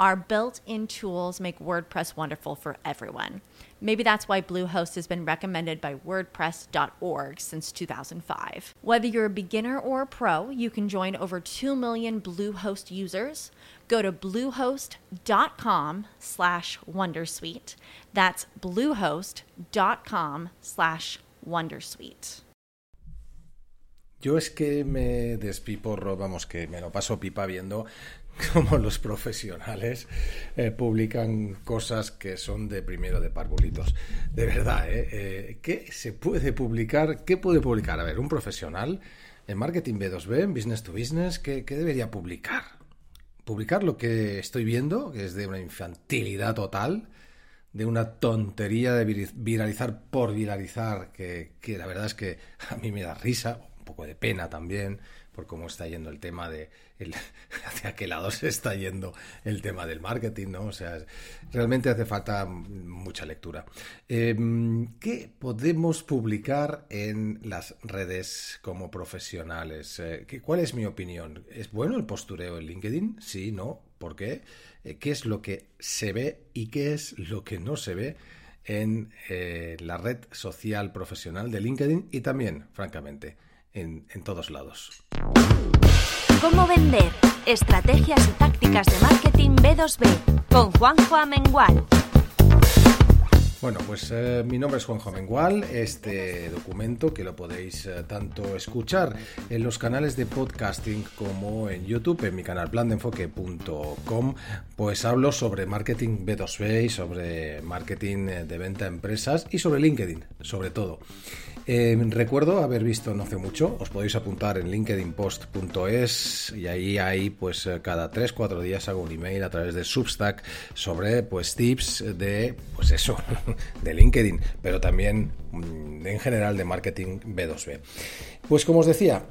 Our built in tools make WordPress wonderful for everyone. Maybe that's why Bluehost has been recommended by WordPress.org since 2005. Whether you're a beginner or a pro, you can join over 2 million Bluehost users. Go to bluehost.com slash Wondersuite. That's bluehost.com slash Wondersuite. Yo es que me despiporro, vamos, que me lo paso pipa viendo cómo los profesionales eh, publican cosas que son de primero de parvulitos. De verdad, ¿eh? ¿eh? ¿Qué se puede publicar? ¿Qué puede publicar? A ver, un profesional en marketing B2B, en business to business, ¿qué, qué debería publicar? Publicar lo que estoy viendo, que es de una infantilidad total, de una tontería de viralizar por viralizar, que, que la verdad es que a mí me da risa, un poco de pena también por cómo está yendo el tema de el, hacia qué lado se está yendo el tema del marketing, ¿no? O sea, realmente hace falta mucha lectura. Em, ¿Qué podemos publicar en las redes como profesionales? Eh, ¿Cuál es mi opinión? ¿Es bueno el postureo en LinkedIn? Sí, no. ¿Por qué? Eh, ¿Qué es lo que se ve y qué es lo que no se ve? en eh, la red social profesional de LinkedIn y también, francamente, en, en todos lados. ¿Cómo vender? Estrategias y tácticas de marketing B2B con Juanjo Amengual. Bueno, pues eh, mi nombre es Juanjo Amengual. Este documento que lo podéis eh, tanto escuchar en los canales de podcasting como en YouTube, en mi canal plandeenfoque.com, pues hablo sobre marketing B2B y sobre marketing eh, de venta a empresas y sobre LinkedIn, sobre todo. Eh, recuerdo haber visto no hace mucho, os podéis apuntar en linkedinpost.es y ahí, ahí pues eh, cada 3-4 días hago un email a través de Substack sobre pues tips de pues eso, de LinkedIn, pero también mm, en general de marketing B2B. Pues como os decía,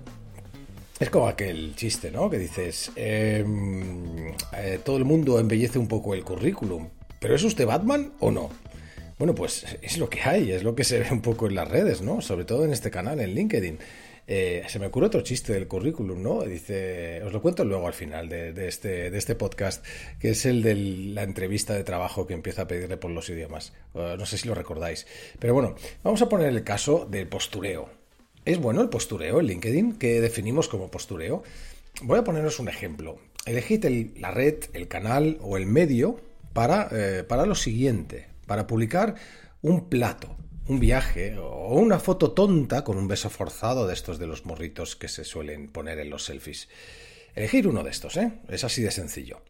es como aquel chiste, ¿no? Que dices, em, eh, todo el mundo embellece un poco el currículum, pero ¿es usted Batman o no? Bueno, pues es lo que hay, es lo que se ve un poco en las redes, ¿no? Sobre todo en este canal, en LinkedIn. Eh, se me ocurre otro chiste del currículum, ¿no? Dice, os lo cuento luego al final de, este, de este podcast, que es el de la entrevista de trabajo que empieza a pedirle por los idiomas. Uh, no sé si lo recordáis. Pero bueno, vamos a poner el caso del postureo. ¿Es bueno el postureo en LinkedIn? ¿Qué definimos como postureo? Voy a poneros un ejemplo. Elegid la red, el canal o el medio para, eh, para lo siguiente para publicar un plato, un viaje o una foto tonta con un beso forzado de estos de los morritos que se suelen poner en los selfies. Elegir uno de estos, ¿eh? Es así de sencillo.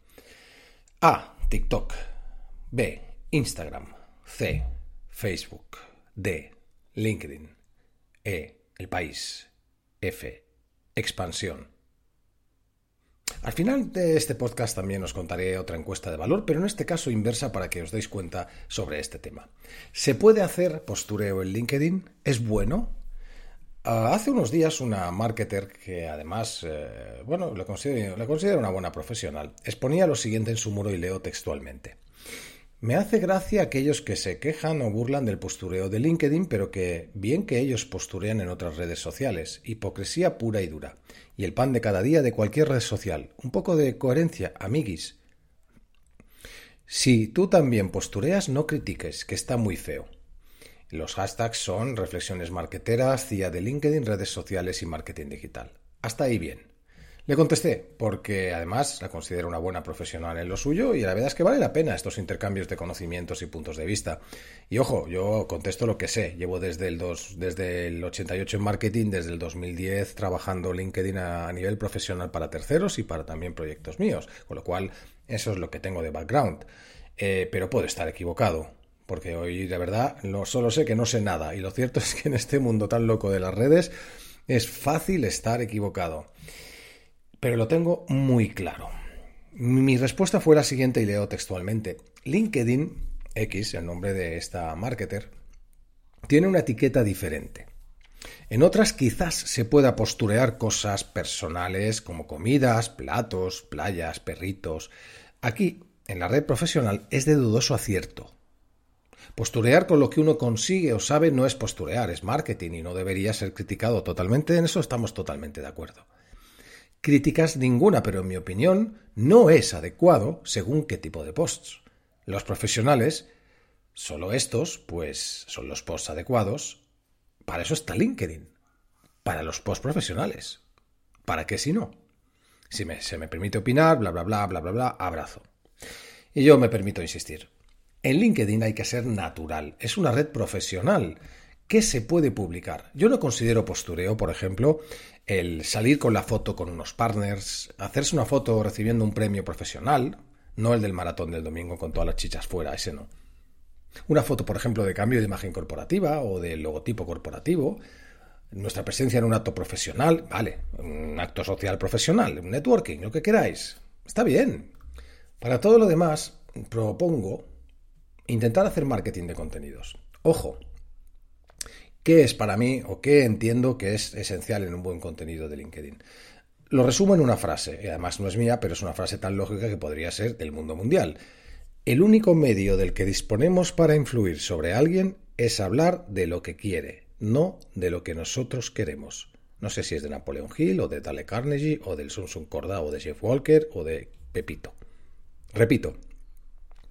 A. TikTok. B. Instagram. C. Facebook. D. LinkedIn. E. El país. F. Expansión. Al final de este podcast también os contaré otra encuesta de valor, pero en este caso inversa para que os deis cuenta sobre este tema. ¿Se puede hacer postureo en LinkedIn? ¿Es bueno? Ah, hace unos días una marketer que además, eh, bueno, la considero, la considero una buena profesional, exponía lo siguiente en su muro y leo textualmente. Me hace gracia aquellos que se quejan o burlan del postureo de LinkedIn, pero que bien que ellos posturean en otras redes sociales. Hipocresía pura y dura. Y el pan de cada día de cualquier red social. Un poco de coherencia, amiguis. Si tú también postureas, no critiques, que está muy feo. Los hashtags son reflexiones marketeras, CIA de LinkedIn, redes sociales y marketing digital. Hasta ahí bien. Le contesté, porque además la considero una buena profesional en lo suyo y la verdad es que vale la pena estos intercambios de conocimientos y puntos de vista. Y ojo, yo contesto lo que sé. Llevo desde el, dos, desde el 88 en marketing, desde el 2010 trabajando LinkedIn a, a nivel profesional para terceros y para también proyectos míos. Con lo cual, eso es lo que tengo de background. Eh, pero puedo estar equivocado, porque hoy de verdad no solo sé que no sé nada, y lo cierto es que en este mundo tan loco de las redes es fácil estar equivocado. Pero lo tengo muy claro. Mi respuesta fue la siguiente y leo textualmente. LinkedIn X, el nombre de esta marketer, tiene una etiqueta diferente. En otras quizás se pueda posturear cosas personales como comidas, platos, playas, perritos. Aquí, en la red profesional, es de dudoso acierto. Posturear con lo que uno consigue o sabe no es posturear, es marketing y no debería ser criticado totalmente. En eso estamos totalmente de acuerdo. Críticas ninguna, pero en mi opinión no es adecuado según qué tipo de posts. Los profesionales, solo estos, pues son los posts adecuados. Para eso está LinkedIn. Para los posts profesionales. ¿Para qué si no? Si me, se me permite opinar, bla, bla, bla, bla, bla, bla, abrazo. Y yo me permito insistir. En LinkedIn hay que ser natural. Es una red profesional. ¿Qué se puede publicar? Yo no considero postureo, por ejemplo, el salir con la foto con unos partners, hacerse una foto recibiendo un premio profesional, no el del maratón del domingo con todas las chichas fuera, ese no. Una foto, por ejemplo, de cambio de imagen corporativa o de logotipo corporativo, nuestra presencia en un acto profesional, vale, un acto social profesional, un networking, lo que queráis. Está bien. Para todo lo demás, propongo intentar hacer marketing de contenidos. Ojo, ¿qué es para mí o qué entiendo que es esencial en un buen contenido de LinkedIn? Lo resumo en una frase, y además no es mía, pero es una frase tan lógica que podría ser del mundo mundial. El único medio del que disponemos para influir sobre alguien es hablar de lo que quiere, no de lo que nosotros queremos. No sé si es de Napoleon Hill o de Dale Carnegie o del Sun Corda o de Jeff Walker o de Pepito. Repito,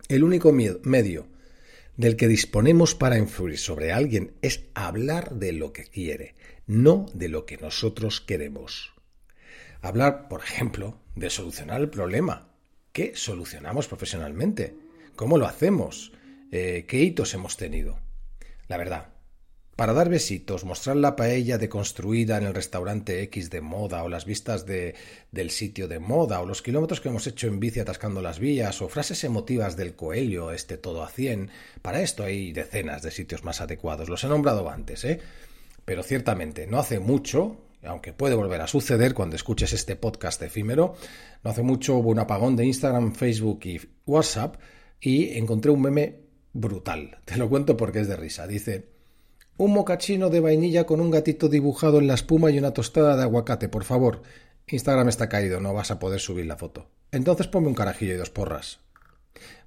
el único medio del que disponemos para influir sobre alguien es hablar de lo que quiere, no de lo que nosotros queremos. Hablar, por ejemplo, de solucionar el problema. ¿Qué solucionamos profesionalmente? ¿Cómo lo hacemos? Eh, ¿Qué hitos hemos tenido? La verdad, para dar besitos, mostrar la paella deconstruida en el restaurante X de moda o las vistas de, del sitio de moda o los kilómetros que hemos hecho en bici atascando las vías o frases emotivas del coelho, este todo a cien, para esto hay decenas de sitios más adecuados. Los he nombrado antes, ¿eh? Pero ciertamente, no hace mucho, aunque puede volver a suceder cuando escuches este podcast efímero, no hace mucho hubo un apagón de Instagram, Facebook y WhatsApp y encontré un meme brutal. Te lo cuento porque es de risa. Dice... Un mocachino de vainilla con un gatito dibujado en la espuma y una tostada de aguacate, por favor. Instagram está caído, no vas a poder subir la foto. Entonces ponme un carajillo y dos porras.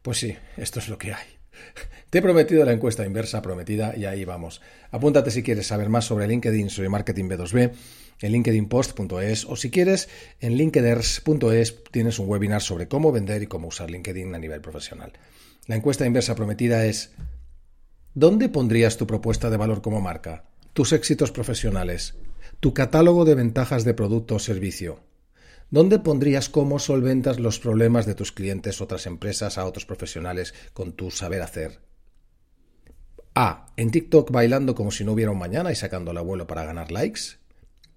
Pues sí, esto es lo que hay. Te he prometido la encuesta inversa prometida y ahí vamos. Apúntate si quieres saber más sobre LinkedIn, sobre marketing B2B, en linkedinpost.es o si quieres, en linkeders.es tienes un webinar sobre cómo vender y cómo usar LinkedIn a nivel profesional. La encuesta inversa prometida es ¿Dónde pondrías tu propuesta de valor como marca? Tus éxitos profesionales, tu catálogo de ventajas de producto o servicio. ¿Dónde pondrías cómo solventas los problemas de tus clientes, otras empresas, a otros profesionales con tu saber hacer? A. En TikTok bailando como si no hubiera un mañana y sacando al abuelo para ganar likes.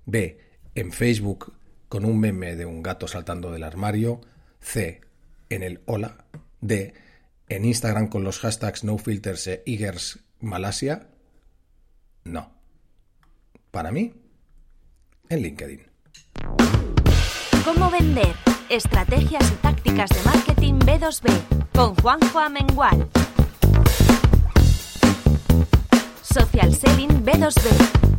B. En Facebook con un meme de un gato saltando del armario. C. En el hola. D en Instagram con los hashtags nofilters e Igers Malasia? No. Para mí, en LinkedIn. ¿Cómo vender? Estrategias y tácticas de marketing B2B con Juanjo Amengual. Social Selling B2B